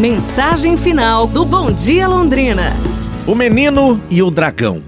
Mensagem final do Bom Dia Londrina. O menino e o dragão.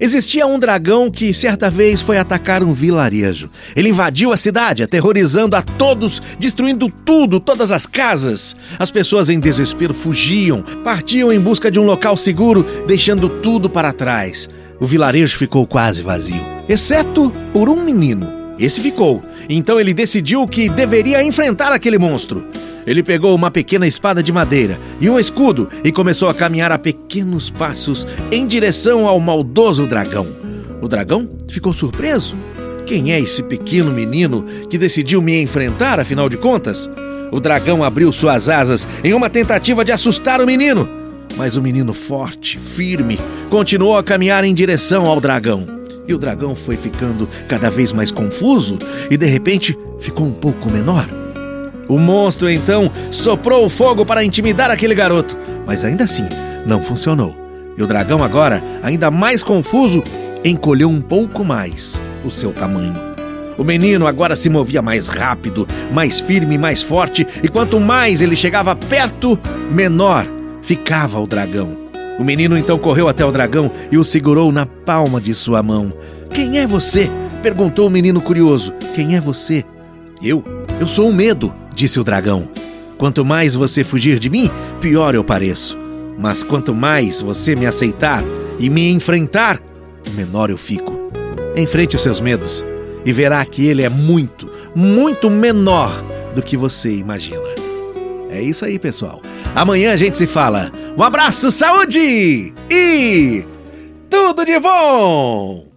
Existia um dragão que certa vez foi atacar um vilarejo. Ele invadiu a cidade, aterrorizando a todos, destruindo tudo, todas as casas. As pessoas em desespero fugiam, partiam em busca de um local seguro, deixando tudo para trás. O vilarejo ficou quase vazio, exceto por um menino. Esse ficou. Então ele decidiu que deveria enfrentar aquele monstro. Ele pegou uma pequena espada de madeira e um escudo e começou a caminhar a pequenos passos em direção ao maldoso dragão. O dragão ficou surpreso. Quem é esse pequeno menino que decidiu me enfrentar, afinal de contas? O dragão abriu suas asas em uma tentativa de assustar o menino. Mas o menino, forte, firme, continuou a caminhar em direção ao dragão. E o dragão foi ficando cada vez mais confuso e de repente ficou um pouco menor. O monstro então soprou o fogo para intimidar aquele garoto, mas ainda assim não funcionou. E o dragão, agora, ainda mais confuso, encolheu um pouco mais o seu tamanho. O menino agora se movia mais rápido, mais firme, mais forte, e quanto mais ele chegava perto, menor ficava o dragão. O menino então correu até o dragão e o segurou na palma de sua mão. Quem é você? perguntou o menino curioso. Quem é você? Eu? Eu sou o medo, disse o dragão. Quanto mais você fugir de mim, pior eu pareço. Mas quanto mais você me aceitar e me enfrentar, menor eu fico. Enfrente os seus medos e verá que ele é muito, muito menor do que você imagina. É isso aí, pessoal. Amanhã a gente se fala. Um abraço, saúde e tudo de bom!